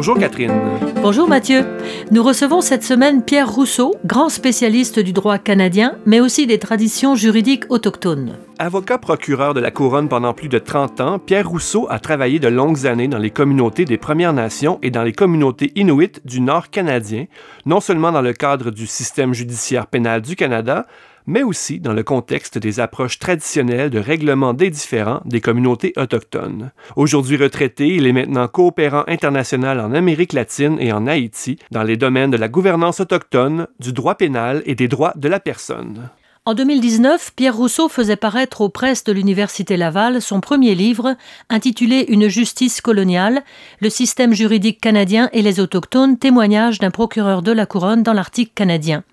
Bonjour Catherine. Bonjour Mathieu. Nous recevons cette semaine Pierre Rousseau, grand spécialiste du droit canadien, mais aussi des traditions juridiques autochtones. Avocat procureur de la Couronne pendant plus de 30 ans, Pierre Rousseau a travaillé de longues années dans les communautés des Premières Nations et dans les communautés inuites du Nord canadien, non seulement dans le cadre du système judiciaire pénal du Canada, mais aussi dans le contexte des approches traditionnelles de règlement des différends des communautés autochtones. Aujourd'hui retraité, il est maintenant coopérant international en Amérique latine et en Haïti dans les domaines de la gouvernance autochtone, du droit pénal et des droits de la personne. En 2019, Pierre Rousseau faisait paraître aux presses de l'Université Laval son premier livre, intitulé Une justice coloniale, le système juridique canadien et les autochtones, témoignage d'un procureur de la couronne dans l'Arctique canadien.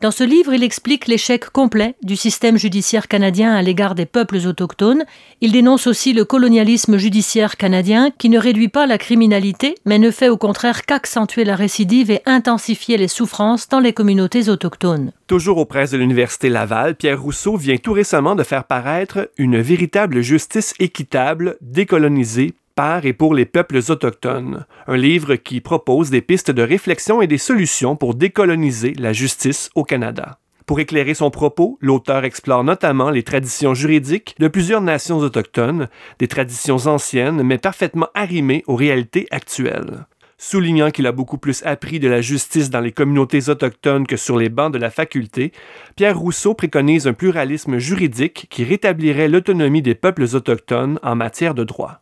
Dans ce livre, il explique l'échec complet du système judiciaire canadien à l'égard des peuples autochtones. Il dénonce aussi le colonialisme judiciaire canadien qui ne réduit pas la criminalité, mais ne fait au contraire qu'accentuer la récidive et intensifier les souffrances dans les communautés autochtones. Toujours aux presses de l'Université Laval, Pierre Rousseau vient tout récemment de faire paraître Une véritable justice équitable, décolonisée, par et pour les peuples autochtones, un livre qui propose des pistes de réflexion et des solutions pour décoloniser la justice au Canada. Pour éclairer son propos, l'auteur explore notamment les traditions juridiques de plusieurs nations autochtones, des traditions anciennes mais parfaitement arrimées aux réalités actuelles. Soulignant qu'il a beaucoup plus appris de la justice dans les communautés autochtones que sur les bancs de la faculté, Pierre Rousseau préconise un pluralisme juridique qui rétablirait l'autonomie des peuples autochtones en matière de droit.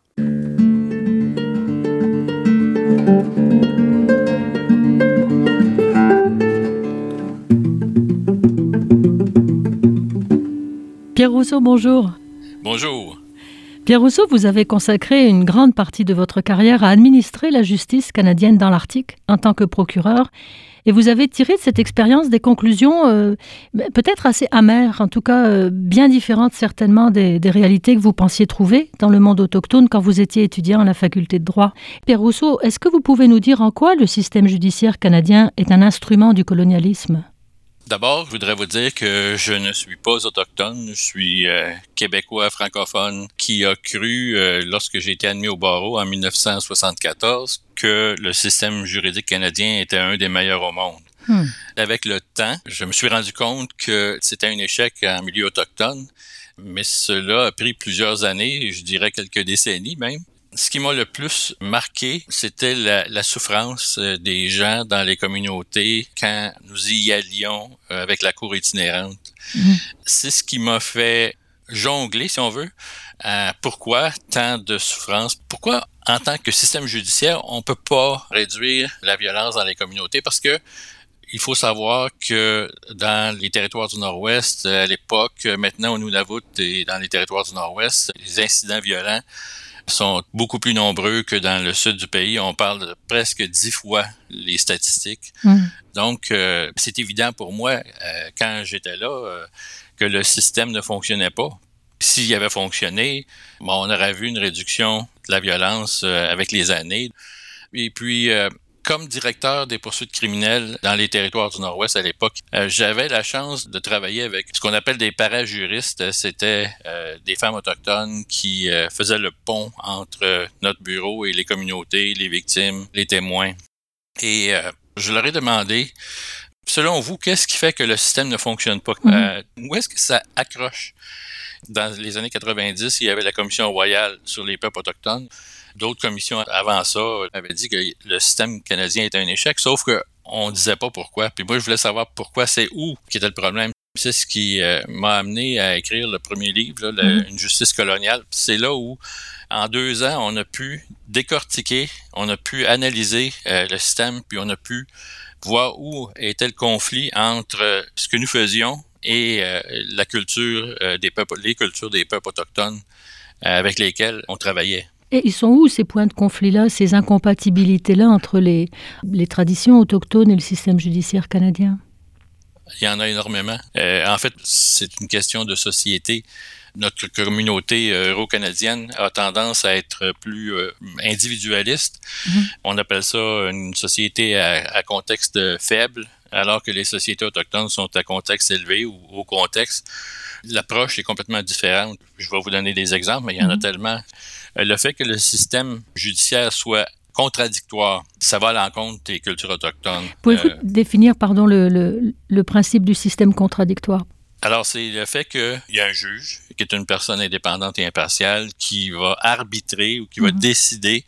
Pierre Rousseau, bonjour. Bonjour. Pierre Rousseau, vous avez consacré une grande partie de votre carrière à administrer la justice canadienne dans l'Arctique en tant que procureur. Et vous avez tiré de cette expérience des conclusions euh, peut-être assez amères, en tout cas euh, bien différentes certainement des, des, réalités que vous pensiez trouver dans le monde autochtone quand vous étiez étudiant à la faculté de droit. Pierre Rousseau, est-ce que vous pouvez nous dire en quoi le système judiciaire canadien est un instrument du colonialisme? D'abord, je voudrais vous dire que je ne suis pas autochtone, je suis euh, québécois francophone qui a cru, euh, lorsque j'ai été admis au barreau en 1974, que le système juridique canadien était un des meilleurs au monde. Hmm. Avec le temps, je me suis rendu compte que c'était un échec en milieu autochtone, mais cela a pris plusieurs années, je dirais quelques décennies même. Ce qui m'a le plus marqué, c'était la, la, souffrance euh, des gens dans les communautés quand nous y allions euh, avec la cour itinérante. Mhm. C'est ce qui m'a fait jongler, si on veut, à pourquoi tant de souffrance, pourquoi en tant que système judiciaire, on peut pas réduire la violence dans les communautés parce que il faut savoir que dans les territoires du Nord-Ouest, à l'époque, maintenant au Nunavut et dans les territoires du Nord-Ouest, les incidents violents sont beaucoup plus nombreux que dans le sud du pays. On parle de presque dix fois les statistiques. Hmm. Donc, euh, c'est évident pour moi, euh, quand j'étais là, euh, que le système ne fonctionnait pas. S'il avait fonctionné, bon, on aurait vu une réduction de la violence avec les années. Et puis, comme directeur des poursuites criminelles dans les territoires du Nord-Ouest à l'époque, euh, j'avais la chance de travailler avec ce qu'on appelle des parajuristes. C'était euh, des femmes autochtones qui euh, faisaient le pont entre notre bureau et les communautés, les victimes, les témoins. Et je leur ai demandé, selon vous, qu'est-ce qui fait que le système ne fonctionne pas? Mm-hmm. où est-ce que ça accroche? Dans les années 90, il y avait la Commission royale sur les peuples autochtones. D'autres commissions avant ça avaient dit que le système canadien était un échec, sauf que on disait pas pourquoi. Puis moi, je voulais savoir pourquoi, c'est où qui était le problème. C'est ce qui euh, m'a amené à écrire le premier livre, mm-hmm. Une justice coloniale. C'est là où, en deux ans, on a pu décortiquer, on a pu analyser euh, le système, puis on a pu voir où était le conflit entre ce que nous faisions et euh, la culture des peuples, les cultures des peuples autochtones avec lesquels on travaillait. Et ils sont où ces points de conflit-là, ces incompatibilités-là entre les, les traditions autochtones et le système judiciaire canadien? Il y en a énormément. Euh, en fait, c'est une question de société. Notre communauté euro-canadienne a tendance à être plus individualiste. Mm-hmm. On appelle ça une société à, contexte faible, alors que les sociétés autochtones sont à contexte élevé ou au contexte. L'approche est complètement différente. Je vais vous donner des exemples, mais il y en a mm-hmm. tellement. Le fait que le système judiciaire soit contradictoire. Ça va à l'encontre des cultures autochtones. Pouvez-vous euh, définir, pardon, le, le, le, principe du système contradictoire? Alors, c'est le fait qu'il y a un juge, qui est une personne indépendante et impartiale, qui va arbitrer ou qui va mhm. décider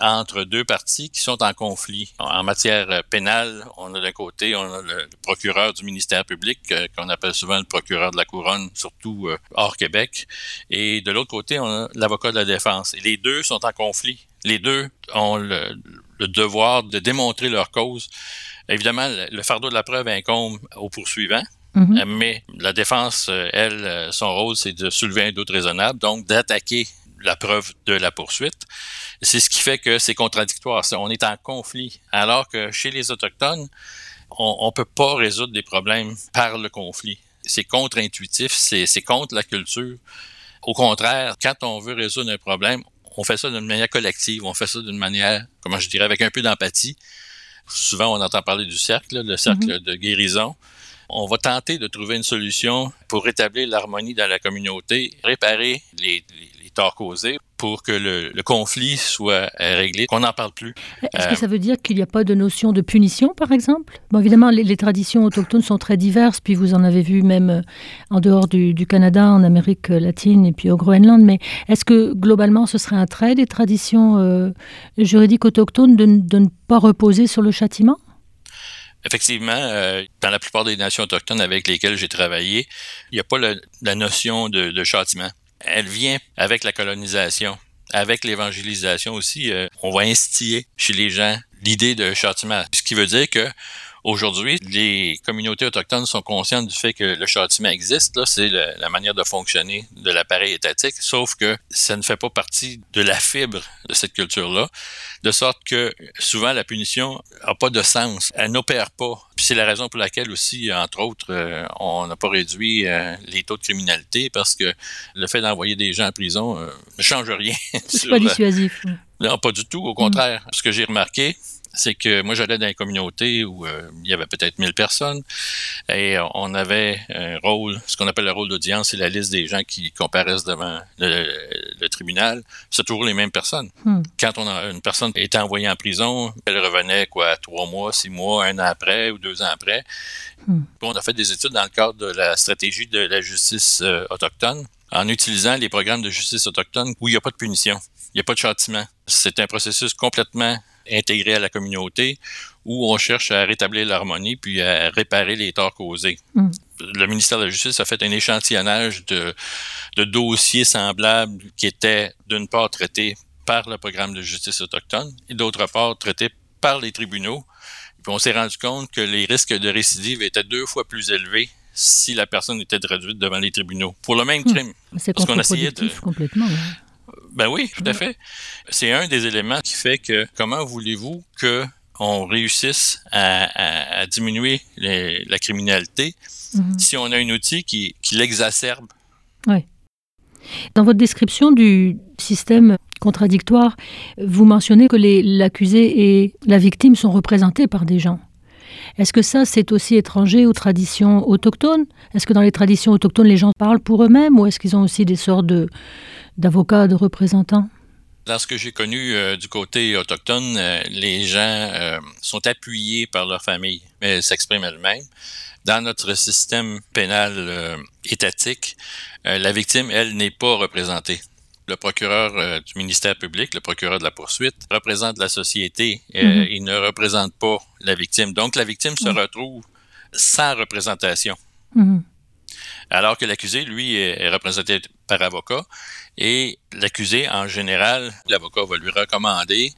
entre deux parties qui sont en conflit. En matière pénale, on a d'un côté, on a le procureur du ministère public, euh, qu'on appelle souvent le procureur de la couronne, surtout euh, hors Québec, et de l'autre côté, on a l'avocat de la défense. Et les deux sont en conflit les deux ont le, devoir de démontrer leur cause. Évidemment, le, fardeau de la preuve incombe au poursuivant, mhm. mais la défense, euh, elle, euh, son rôle, c'est de soulever un doute raisonnable, donc d'attaquer la preuve de la poursuite. C'est ce qui fait que c'est contradictoire. On est en conflit. Alors que chez les Autochtones, on ne peut pas résoudre des problèmes par le conflit. C'est contre-intuitif, c'est contre la culture. Au contraire, quand on veut résoudre un problème, on fait ça d'une manière collective, on fait ça d'une manière, comment je dirais, avec un peu d'empathie. Souvent, on entend parler du cercle, le cercle mm-hmm. de guérison. On va tenter de trouver une solution pour rétablir l'harmonie dans la communauté, réparer les, les torts causés pour que le, conflit soit euh, réglé, qu'on n'en parle plus. Est-ce que euh, ça veut dire qu'il n'y a pas de notion de punition, par exemple? Bon, évidemment, les, traditions autochtones sont très diverses, puis vous en avez vu même euh, en dehors du, Canada, en Amérique latine et puis au Groenland, mais est-ce que globalement, ce serait un trait des traditions juridiques autochtones de, ne pas reposer sur le châtiment? Effectivement, dans la plupart des nations autochtones avec lesquelles j'ai travaillé, il n'y a pas la notion de châtiment elle vient avec la colonisation, avec l'évangélisation aussi. Euh, on va instiller chez les gens l'idée de châtiment, ce qui veut dire que Aujourd'hui, les communautés autochtones sont conscientes du fait que le châtiment existe. C'est la manière de fonctionner de l'appareil étatique, sauf que ça ne fait pas partie de la fibre de cette culture-là, de sorte que souvent la punition n'a pas de sens. Elle n'opère pas. Puis c'est la raison pour laquelle aussi, entre autres, euh, on n'a pas réduit euh, les taux de criminalité parce que le fait d'envoyer des gens en prison euh, ne change rien. C'est pas dissuasif. Non, pas du tout. Au contraire, ce que j'ai remarqué, c'est que moi j'allais dans une communauté où euh, il y avait peut-être 1000 personnes et on avait un rôle, ce qu'on appelle le rôle d'audience, c'est la liste des gens qui comparaissent devant le, tribunal. C'est toujours les mêmes personnes. Hmm. Quand on a une personne était envoyée en prison, elle revenait quoi trois mois, six mois, un an après ou deux ans après. Hmm. On a fait des études dans le cadre de la stratégie de la justice euh, autochtone en utilisant les programmes de justice autochtone où il n'y a pas de punition, il n'y a pas de châtiment. C'est un processus complètement intégré à la communauté où on cherche à rétablir l'harmonie puis à réparer les torts causés. Mm. Le ministère de la Justice a fait un échantillonnage de, de dossiers semblables qui étaient d'une part traités par le programme de justice autochtone et d'autre part traités par les tribunaux. Puis on s'est rendu compte que les risques de récidive étaient deux fois plus élevés si la personne était traduite devant les tribunaux pour le même mm. crime. C'est contre-productif complètement. Ben oui, tout à fait. C'est un des éléments qui fait que comment voulez-vous que on réussisse à, diminuer la criminalité mhm. si on a un outil qui, l'exacerbe? Oui. Dans votre description du système contradictoire, vous mentionnez que l'accusé et la victime sont représentés par des gens. Est-ce que ça, c'est aussi étranger aux traditions autochtones? Est-ce que dans les traditions autochtones, les gens parlent pour eux-mêmes ou est-ce qu'ils ont aussi des sortes de, d'avocats, de représentants? Dans ce que j'ai connu euh, du côté autochtone, euh, les gens euh, sont appuyés par leur famille, mais elles s'expriment elles-mêmes. Dans notre système pénal étatique, la victime, elle, n'est pas représentée. Le procureur du ministère public, le procureur de la poursuite, représente la société. et Il ne représente pas la victime. Donc, la victime se retrouve sans représentation. Mm-hmm. Alors que l'accusé, lui, est représenté par avocat. Et l'accusé, en général, l'avocat va lui recommander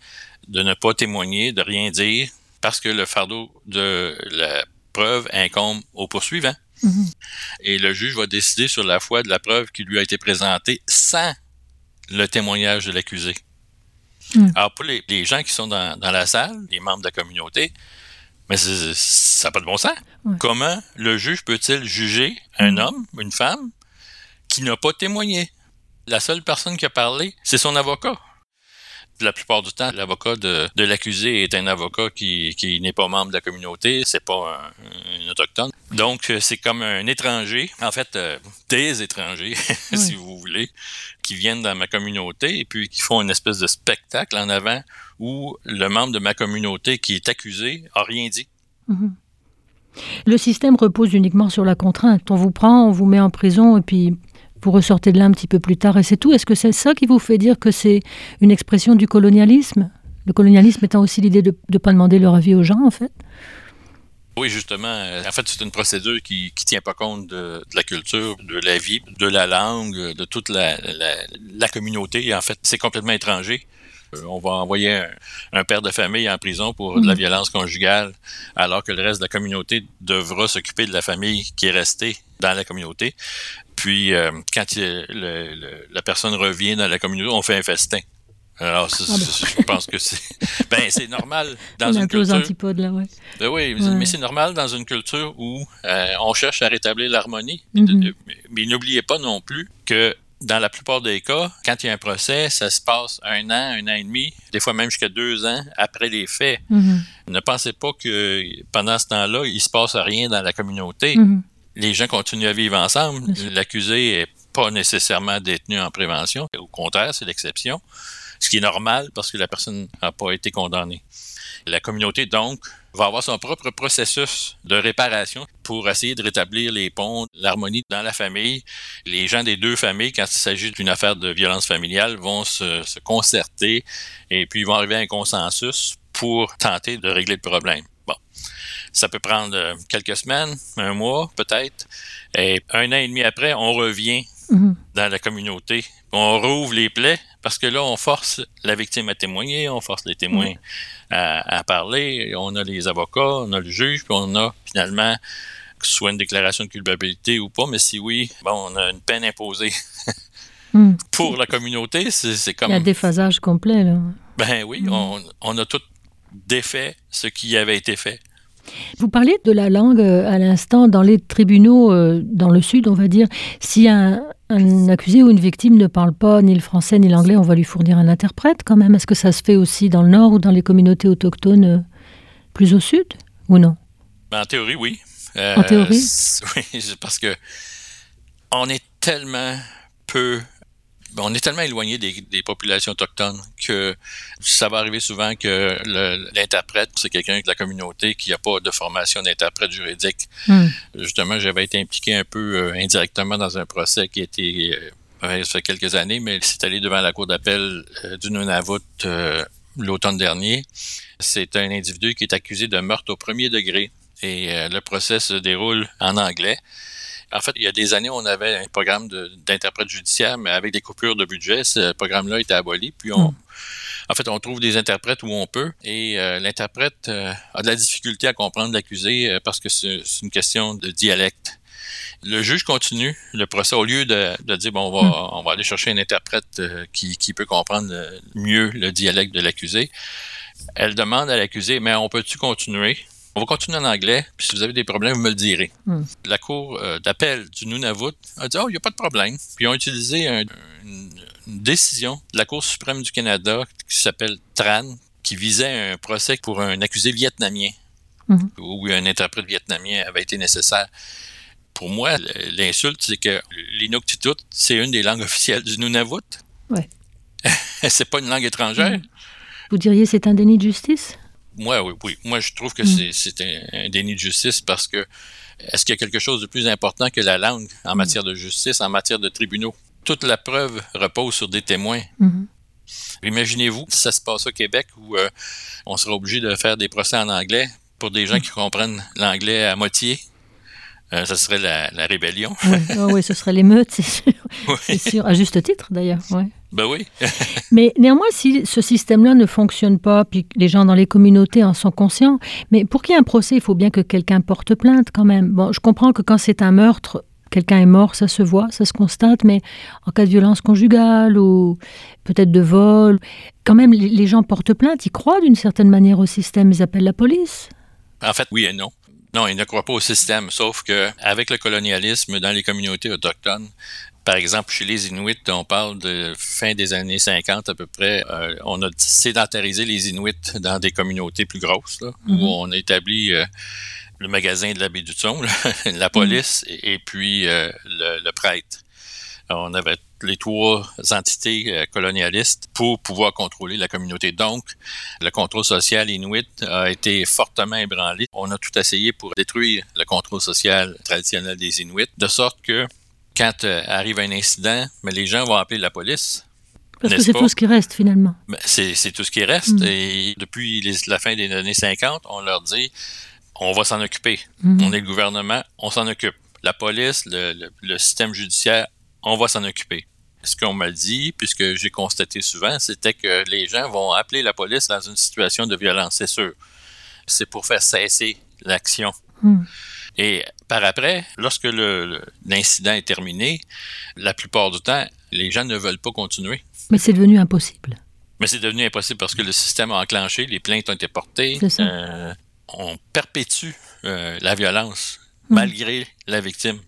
de ne pas témoigner, de rien dire, parce que le fardeau de la preuve incombe au poursuivant. Mm-hmm. Et le juge va décider sur la foi de la preuve qui lui a été présentée sans le témoignage de l'accusé. Mm. Alors, pour les, gens qui sont dans, la salle, les membres de la communauté, Mais ça n'a pas de bon sens. Comment le juge peut-il juger un mm. homme, une femme, qui n'a pas témoigné? La seule personne qui a parlé, c'est son avocat la plupart du temps, l'avocat de, l'accusé est un avocat qui, n'est pas membre de la communauté, c'est pas un, autochtone. Donc, c'est comme un étranger, en fait, euh, des étrangers, si vous voulez, qui viennent dans ma communauté et puis qui font une espèce de spectacle en avant où le membre de ma communauté qui est accusé a rien dit. Mhm. Le système repose uniquement sur la contrainte. On vous prend, on vous met en prison et puis vous ressortez de là un petit peu plus tard et c'est tout. Est-ce que c'est ça qui vous fait dire que c'est une expression du colonialisme? Le colonialisme étant aussi l'idée de ne pas demander leur avis aux gens, en fait? Oui, justement. En fait, c'est une procédure qui ne tient pas compte de, la culture, de la vie, de la langue, de toute la, la, communauté. En fait, c'est complètement étranger. Euh, on va envoyer un, père de famille en prison pour de la mm. violence conjugale, alors que le reste de la communauté devra s'occuper de la famille qui est restée dans la communauté. Puis, euh, quand la personne revient dans la communauté, on fait un festin. Alors, ah ben. je pense que c'est. Ben, c'est normal dans une culture. antipodes, là, ouais. Ben oui, mais c'est normal dans une culture où euh, on cherche à rétablir l'harmonie. Mm-hmm. Mais n'oubliez pas non plus que dans la plupart des cas, quand il y a un procès, ça se passe un an, un an et demi, des fois même jusqu'à deux ans après les faits. Mm-hmm. Ne pensez pas que pendant ce temps-là, il se passe rien dans la communauté. Mm-hmm les gens continuent à vivre ensemble. L'accusé n'est pas nécessairement détenu en prévention. Au contraire, c'est l'exception. Ce qui est normal parce que la personne n'a pas été condamnée. La communauté, donc, va avoir son propre processus de réparation pour essayer de rétablir les ponts, l'harmonie dans la famille. Les gens des deux familles, quand il s'agit d'une affaire de violence familiale, vont se, se, concerter et puis ils vont arriver à un consensus pour tenter de régler le problème. Bon. Ça peut prendre euh, quelques semaines, un mois peut-être. Et un an et demi après, on revient mhm. dans la communauté. On rouvre les plaies parce que là, on force la victime à témoigner, on force les témoins à, parler. On a les avocats, on a le juge, puis on a finalement soit une déclaration de culpabilité ou pas, mais si oui, bon, on a une peine imposée. Mhm. Pour la communauté, c'est comme... Il y a déphasage complet, là. Ben oui, mhm. on, on, a tout défait ce qui avait été fait. Vous parliez de la langue euh, à l'instant dans les tribunaux euh, dans le sud, on va dire. Si un, accusé ou une victime ne parle pas ni le français ni l'anglais, on va lui fournir un interprète quand même. Est-ce que ça se fait aussi dans le nord ou dans les communautés autochtones euh, plus au sud ou non? Ben, En théorie, oui. en théorie? Oui, parce que on est tellement peu on est tellement éloigné des, populations autochtones que ça va arriver souvent que l'interprète, c'est quelqu'un de la communauté qui n'a pas de formation d'interprète juridique. Hmm. Justement, j'avais été impliqué un peu euh, indirectement dans un procès qui a été euh, ça fait quelques années, mais c'est allé devant la cour d'appel euh, du Nunavut l'automne dernier. C'est un individu qui est accusé de meurtre au premier degré et le procès se déroule en anglais. En fait, il y a des années, on avait un programme d'interprète judiciaire, mais avec des coupures de budget, ce programme-là été aboli. Puis on. En fait, on trouve des interprètes où on peut, et euh, l'interprète euh, a de la difficulté à comprendre l'accusé euh, parce que c'est une question de dialecte. Le juge continue le procès au lieu de, dire bon, on va, hmm. on va aller chercher un interprète qui, qui peut comprendre mieux le dialecte de l'accusé. Elle demande à l'accusé, mais on peut-tu continuer? On va continuer en anglais, puis si vous avez des problèmes, vous me le direz. Hmm. La Cour euh, d'appel du Nunavut a dit Oh, il n'y a pas de problème. Puis ils ont utilisé une, décision de la Cour suprême du Canada qui s'appelle TRAN, qui visait un procès pour un accusé vietnamien, hmm. où un interprète vietnamien avait été nécessaire. Pour moi, l'insulte, c'est que l'inuktitut, c'est une des langues officielles du Nunavut. Ouais. c'est pas une langue étrangère. Hmm. Vous diriez c'est un déni de justice? Moi, oui, oui. Moi, je trouve que mm. c'est un, déni de justice parce que est-ce qu'il y a quelque chose de plus important que la langue en mm. matière de justice, en matière de tribunaux? Toute la preuve repose sur des témoins. Mm-hmm. Imaginez-vous si ça se passe au Québec où euh, on serait obligé de faire des procès en anglais pour des gens mm. qui comprennent l'anglais à moitié. Euh, ça serait la, rébellion. oui, ce serait l'émeute, c'est sûr. C'est sûr. À juste titre, d'ailleurs. Ouais. Ben oui. mais néanmoins, si ce système-là ne fonctionne pas, puis les gens dans les communautés en sont conscients, mais pour qu'il y ait un procès, il faut bien que quelqu'un porte plainte quand même. Bon, je comprends que quand c'est un meurtre, quelqu'un est mort, ça se voit, ça se constate, mais en cas de violence conjugale ou peut-être de vol, quand même, les gens portent plainte, ils croient d'une certaine manière au système, ils appellent la police. En fait, oui et non. Non, ils ne croient pas au système, sauf que avec le colonialisme dans les communautés autochtones, par exemple, chez les Inuits, on parle de fin des années 50 à peu près. Euh, on a sédentarisé les Inuits dans des communautés plus grosses, là, où Mhm. on a établi euh, le magasin de l'abbé du Thon, la Mhm. police et, et puis euh, le, le prêtre. Alors, on avait les trois entités colonialistes pour pouvoir contrôler la communauté. Donc, le contrôle social inuit a été fortement ébranlé. On a tout essayé pour détruire le contrôle social traditionnel des Inuits, de sorte que quand euh, arrive un incident, mais les gens vont appeler la police. Parce que c'est tout ce qui reste finalement. Ben, C'est c'est tout ce qui reste. Mm. Et depuis les- la fin des années 50, on leur dit on va s'en occuper. Mhm. On est le gouvernement, on s'en occupe. La police, le, le- le système judiciaire, on va s'en occuper. Ce qu'on m'a dit, puisque j'ai constaté souvent, c'était que les gens vont appeler la police dans une situation de violence, c'est sûr. C'est pour faire cesser l'action. Mhm. Et par après, lorsque l'incident est terminé, la plupart du temps, les gens ne veulent pas continuer. Mais c'est devenu impossible. Mais c'est devenu impossible parce que le système a enclenché, les plaintes ont été portées. Ça. euh, on perpétue euh, la violence Mhm. malgré la victime.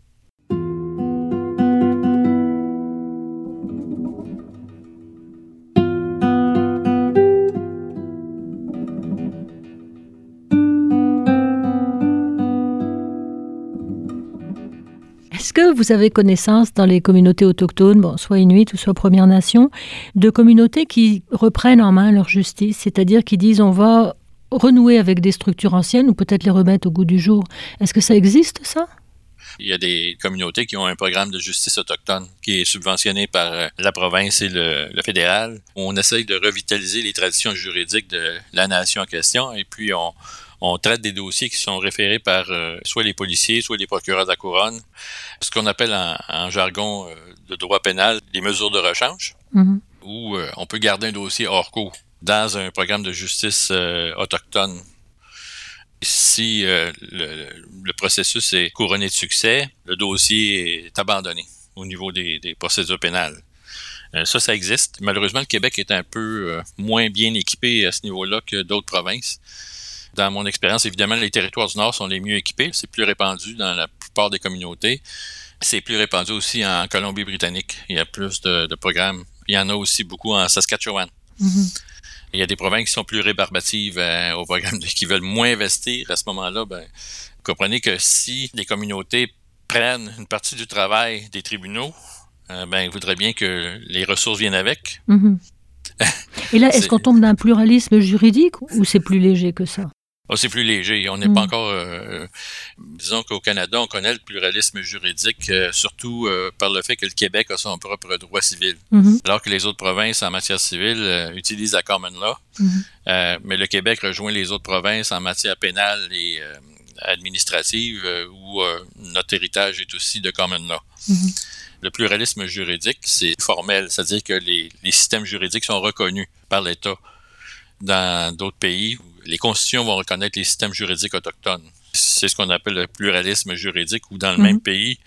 Est-ce que vous avez connaissance dans les communautés autochtones, bon, soit inuites ou soit Premières Nations, de communautés qui reprennent en main leur justice, c'est-à-dire qui disent on va renouer avec des structures anciennes ou peut-être les remettre au goût du jour? Est-ce que ça existe ça? Il y a des communautés qui ont un programme de justice autochtone qui est subventionné par euh, la province et le, le fédéral. On essaye de revitaliser les traditions juridiques de la nation en question et puis on, on traite des dossiers qui sont référés par euh, soit les policiers, soit les procureurs de la couronne, ce qu'on appelle en, en jargon euh, de droit pénal les mesures de rechange. Mhm. où euh, on peut garder un dossier hors cours dans un programme de justice autochtone. Si le, le processus est couronné de succès, le dossier est abandonné au niveau des, des procédures pénales. Ça, ça existe. Malheureusement, le Québec est un peu moins bien équipé à ce niveau-là que d'autres provinces. Dans mon expérience, évidemment, les territoires du Nord sont les mieux équipés. C'est plus répandu dans la plupart des communautés. C'est plus répandu aussi en Colombie-Britannique. Il y a plus de, de programmes. Il y en a aussi beaucoup en Saskatchewan. Mhm. Il y a des provinces qui sont plus rébarbatives euh, au programme, qui veulent moins investir. À ce moment-là, ben, vous comprenez que si les communautés prennent une partie du travail des tribunaux, euh, ben, ils voudraient bien que les ressources viennent avec. Mhm. Et là, est-ce qu'on tombe d'un pluralisme juridique ou c'est plus léger que ça? Oh, c'est plus léger. On n'est Mm. pas encore. euh, disons qu'au Canada, on connaît le pluralisme juridique, euh, surtout euh, par le fait que le Québec a son propre droit civil, Mhm. alors que les autres provinces en matière civile utilisent la common law. Mhm. Euh, mais le Québec rejoint les autres provinces en matière pénale et administrative, où notre héritage est aussi de common law. Mhm. Le pluralisme juridique, c'est formel, c'est-à-dire que les, les systèmes juridiques sont reconnus par l'État. Dans d'autres pays, les constitutions vont reconnaître les systèmes juridiques autochtones. C'est ce qu'on appelle le pluralisme juridique, où dans le Mhm. même pays,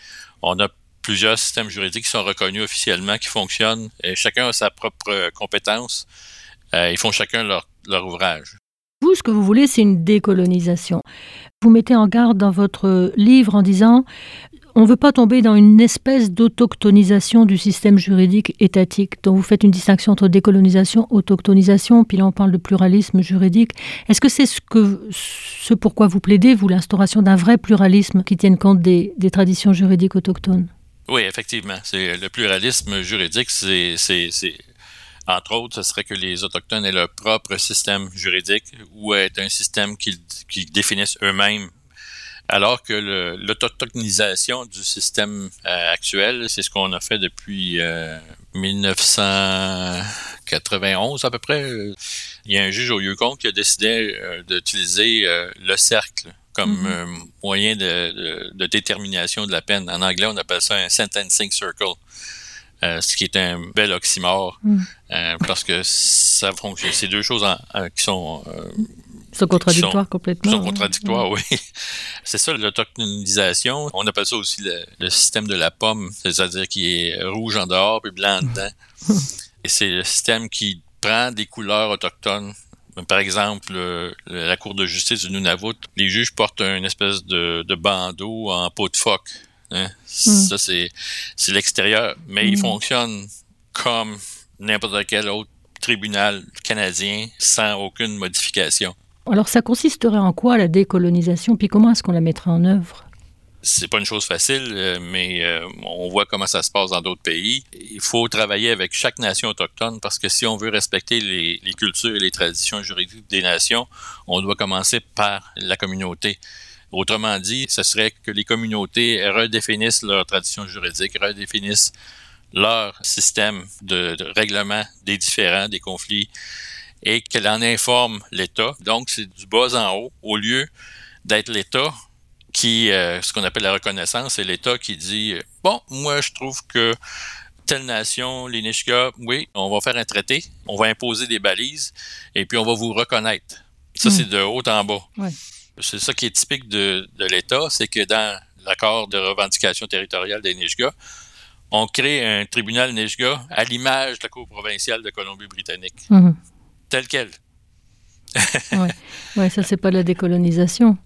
on a plusieurs systèmes juridiques qui sont reconnus officiellement, qui fonctionnent, et chacun a sa propre compétence. Euh, ils font chacun leur, leur ouvrage. Vous, ce que vous voulez, c'est une décolonisation. Vous mettez en garde dans votre livre en disant on ne veut pas tomber dans une espèce d'autochtonisation du système juridique étatique. Donc vous faites une distinction entre décolonisation, autochtonisation, puis là on parle de pluralisme juridique. Est-ce que c'est ce, que, pourquoi vous plaidez, vous, l'instauration d'un vrai pluralisme qui tienne compte des, traditions juridiques autochtones? Oui, effectivement. C'est le pluralisme juridique, c'est, entre autres, ce serait que les autochtones aient leur propre système juridique ou est un système qu'ils définissent eux-mêmes. Alors que l'autochtonisation du système euh, actuel, c'est ce qu'on a fait depuis euh, 1991 à peu près. Il y a un juge au Yukon qui a décidé euh, d'utiliser euh, le cercle comme Mhm. euh, moyen de, de- de détermination de la peine. En anglais, on appelle ça un sentencing circle, euh, ce qui est un bel oxymore euh, parce que ça fonctionne. C'est deux choses en- en- qui sont euh, C'est contradictoire qui complètement. sont contradictoires, oui. C'est ça, l'autochtonisation. On appelle ça aussi le, le système de la pomme, c'est-à-dire qui est rouge en dehors puis blanc en dedans. Et c'est le système qui prend des couleurs autochtones Par exemple, la Cour de justice du Nunavut, les juges portent une espèce de, bandeau en peau de phoque. Hein. Hmm. Ça, c'est, l'extérieur. Mais il hmm. fonctionne comme n'importe quel autre tribunal canadien sans aucune modification. Alors ça consisterait en quoi la décolonisation, puis comment est-ce qu'on la mettrait en œuvre? C'est pas une chose facile, euh, mais euh, on voit comment ça se passe dans d'autres pays. Il faut travailler avec chaque nation autochtone parce que si on veut respecter les, cultures et les traditions juridiques des nations, on doit commencer par la communauté. Autrement dit, ce serait que les communautés redéfinissent leurs traditions juridiques, redéfinissent leur système de, règlement des différends, des conflits, et qu'elle en informe l'État. Donc, c'est du bas en haut, au lieu d'être l'État qui, euh, ce qu'on appelle la reconnaissance, c'est l'État qui dit, bon, moi, je trouve que telle nation, les Nishka, oui, on va faire un traité, on va imposer des balises, et puis on va vous reconnaître. Ça, c'est hmm. de haut en bas. C'est ça qui est typique de, l'État, c'est que dans l'accord de revendication territoriale des Nishka, on crée un tribunal Nishga à l'image de la Cour provinciale de Colombie-Britannique. Hmm. Tel quel. oui, ouais, ça, c'est pas la décolonisation.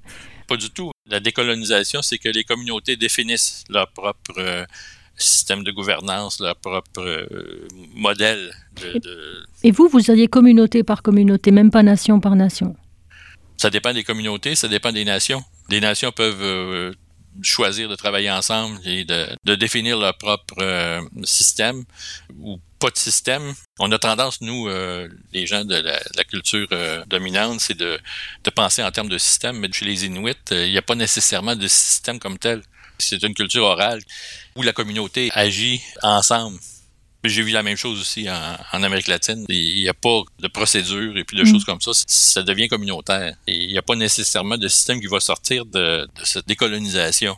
Pas du tout. La décolonisation, c'est que les communautés définissent leur propre euh, système de gouvernance, leur propre euh, modèle. De, Et vous, vous seriez communauté par communauté, même pas nation par nation? Ça dépend des communautés, ça dépend des nations. Les nations peuvent euh, choisir de travailler ensemble et de, définir leur propre système ou pas de système. On a tendance, nous, euh, les gens de la, culture euh, dominante, c'est de, penser en termes de système, mais chez les Inuits, euh, il n'y a pas nécessairement de système comme tel. C'est une culture orale où la communauté agit ensemble. J'ai vu la même chose aussi en, Amérique latine. Il n'y a pas de procédure et puis de mm. choses comme ça. Ça devient communautaire. Et il n'y a pas nécessairement de système qui va sortir de cette décolonisation.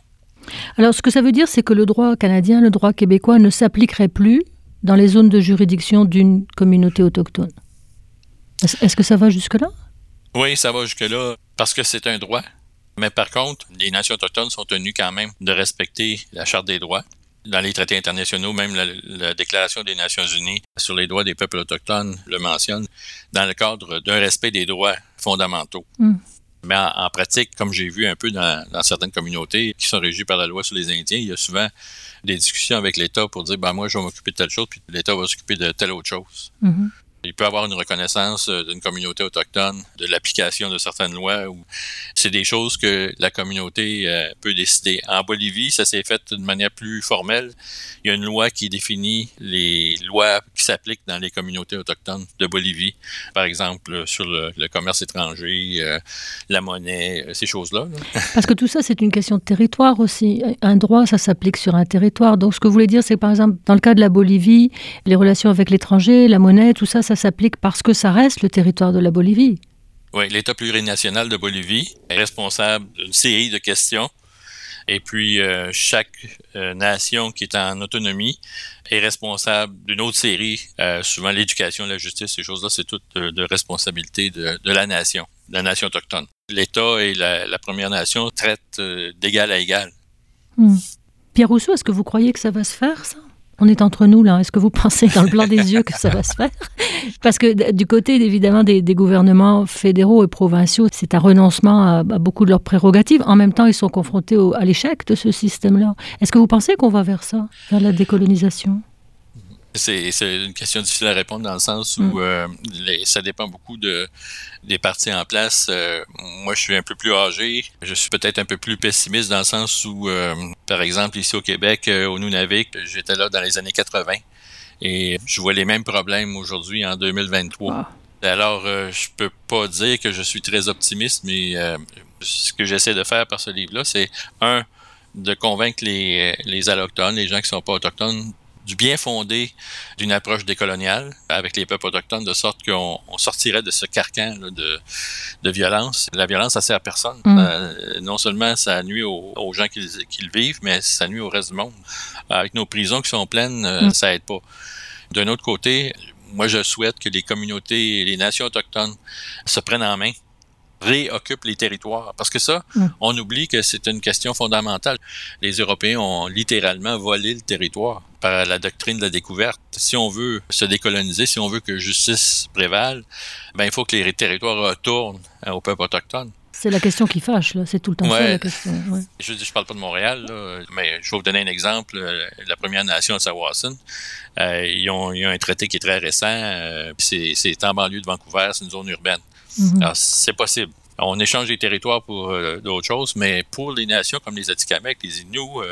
Alors, ce que ça veut dire, c'est que le droit canadien, le droit québécois ne s'appliquerait plus dans les zones de juridiction d'une communauté autochtone. Est-ce que ça va jusque-là? Oui, ça va jusque-là parce que c'est un droit. Mais par contre, les nations autochtones sont tenues quand même de respecter la Charte des droits. Dans les traités internationaux, même la, Déclaration des Nations Unies sur les droits des peuples autochtones le mentionne dans le cadre d'un respect des droits fondamentaux. Hmm. Mais en, pratique, comme j'ai vu un peu dans, dans, certaines communautés qui sont régies par la loi sur les Indiens, il y a souvent des discussions avec l'État pour dire, ben moi, je vais m'occuper de telle chose, puis l'État va s'occuper de telle autre chose. Mm-hmm. Il peut y avoir une reconnaissance euh, d'une communauté autochtone, de l'application de certaines lois. C'est des choses que la communauté euh, peut décider. En Bolivie, ça s'est fait d'une manière plus formelle. Il y a une loi qui définit les lois qui s'appliquent dans les communautés autochtones de Bolivie. Par exemple, sur le, commerce étranger, euh, la monnaie, ces choses-là. Parce que tout ça, c'est une question de territoire aussi. Un droit, ça s'applique sur un territoire. Donc, ce que vous voulez dire, c'est par exemple, dans le cas de la Bolivie, les relations avec l'étranger, la monnaie, tout ça, ça s'applique parce que ça reste le territoire de la Bolivie. Oui, l'État plurinational de Bolivie est responsable d'une série de questions. Et puis, euh, chaque euh, nation qui est en autonomie est responsable d'une autre série. Euh, souvent, l'éducation, la justice, ces choses-là, c'est toute de, responsabilité de, la nation, de la nation autochtone. L'État et la, Première Nation traitent d'égal à égal. Hmm. Pierre Rousseau, est-ce que vous croyez que ça va se faire, ça? On est entre nous là. Est-ce que vous pensez dans le blanc des yeux que ça va se faire? Parce que du côté évidemment des, gouvernements fédéraux et provinciaux, c'est un renoncement à, beaucoup de leurs prérogatives. En même temps, ils sont confrontés à l'échec de ce système-là. Est-ce que vous pensez qu'on va vers ça, vers la décolonisation? C'est une question difficile à répondre dans le sens où mm. euh, ça dépend beaucoup de, des partis en place. Euh, moi, je suis un peu plus âgé. Je suis peut-être un peu plus pessimiste dans le sens où, euh, par exemple, ici au Québec, au Nunavik, j'étais là dans les années 80 et je vois les mêmes problèmes aujourd'hui en 2023. Ah. Alors, je peux pas dire que je suis très optimiste, mais ce que j'essaie de faire par ce livre-là, c'est un de convaincre les, les allochtones, les gens qui sont pas autochtones, du bien fondé d'une approche décoloniale avec les peuples autochtones, de sorte qu'on sortirait de ce carcan de, de, violence. La violence, ça sert à personne. Mm. Euh, non seulement ça nuit aux, gens qui, qui, le vivent, mais ça nuit au reste du monde. Avec nos prisons qui sont pleines, euh, mm. ça aide pas. D'un autre côté, moi, je souhaite que les communautés et les nations autochtones se prennent en main réoccupent les territoires. Parce que ça, mm. on oublie que c'est une question fondamentale. Les Européens ont littéralement volé le territoire par la doctrine de la découverte. Si on veut se décoloniser, si on veut que justice prévale, ben il faut que les territoires retournent hein, au peuple autochtone. C'est la question qui fâche, là. C'est tout le temps ça, la question. Je ne parle pas de Montréal, mais je vais vous donner un exemple. La Première Nation de Sawason, euh, ils, ont, un traité qui est très récent. Euh, c'est en banlieue de Vancouver, c'est une zone urbaine. Mhm. Alors, c'est possible. On échange les territoires pour euh, d'autres choses, mais pour les nations comme les Atikamekw, les Inuits,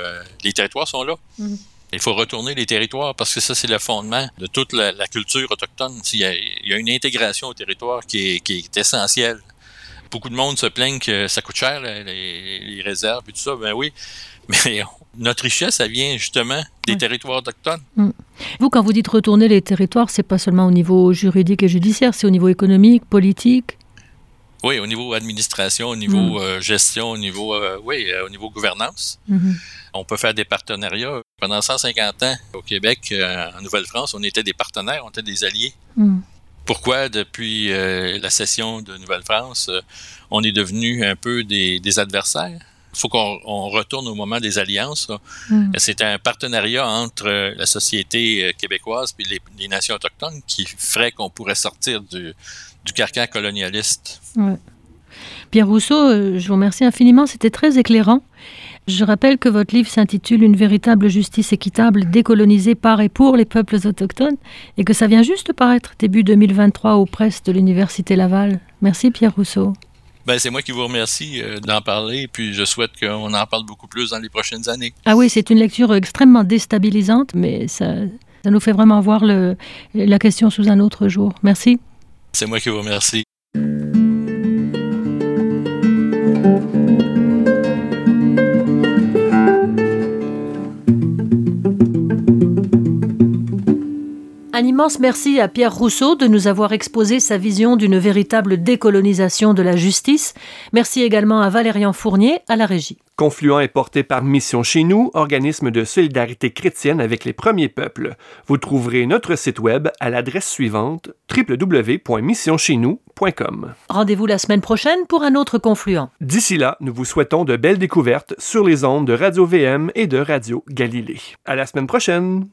les territoires sont là. Mhm. Il faut retourner les territoires parce que ça, c'est le fondement de toute la, culture autochtone. Il y, a, une intégration au territoire qui est, qui est essentielle beaucoup de monde se plaignent que ça coûte cher, les, réserves et tout ça. Ben oui, mais notre richesse, ça vient justement des territoires autochtones. Mm. Vous, quand vous dites retourner les territoires, c'est pas seulement au niveau juridique et judiciaire, c'est au niveau économique, politique oui, au niveau administration, au niveau mm. euh, gestion, au niveau, euh, oui, euh, au niveau gouvernance. Mm-hmm. On peut faire des partenariats. Pendant 150 ans, au Québec, en Nouvelle-France, on était des partenaires, on était des alliés. Mm pourquoi? Depuis la session de Nouvelle-France, on est devenu un peu des, adversaires. Il faut qu'on retourne au moment des alliances. Hmm. C'est un partenariat entre la société québécoise et les, nations autochtones qui ferait qu'on pourrait sortir du, carcan colonialiste. Pierre Rousseau, je vous remercie infiniment. C'était très éclairant. Je rappelle que votre livre s'intitule Une véritable justice équitable décolonisée par et pour les peuples autochtones et que ça vient juste de paraître début 2023 aux presses de l'Université Laval. Merci Pierre Rousseau. Ben, c'est moi qui vous remercie euh, d'en parler, puis je souhaite qu'on en parle beaucoup plus dans les prochaines années. Ah oui, c'est une lecture extrêmement déstabilisante, mais ça, ça nous fait vraiment voir le, la question sous un autre jour. Merci. C'est moi qui vous remercie. Un immense merci à Pierre Rousseau de nous avoir exposé sa vision d'une véritable décolonisation de la justice. Merci également à Valérian Fournier à la régie. Confluent est porté par Mission Chez nous, organisme de solidarité chrétienne avec les premiers peuples. Vous trouverez notre site web à l'adresse suivante www.missioncheznous.com. Rendez-vous la semaine prochaine pour un autre Confluent. D'ici là, nous vous souhaitons de belles découvertes sur les ondes de Radio VM et de Radio Galilée. À la semaine prochaine.